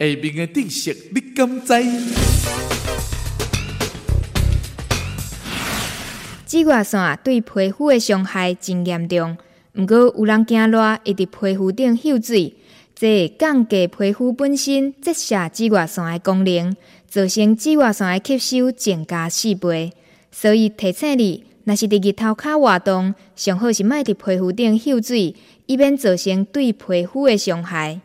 下面的知识你敢知？紫外线对皮肤的伤害真严重，毋过有人惊热会伫皮肤顶秀水，这降低皮肤本身折射紫外线的功能，造成紫外线的吸收增加四倍。所以提醒你，若是伫日头卡活动，上好是莫伫皮肤顶秀水，以免造成对皮肤的伤害。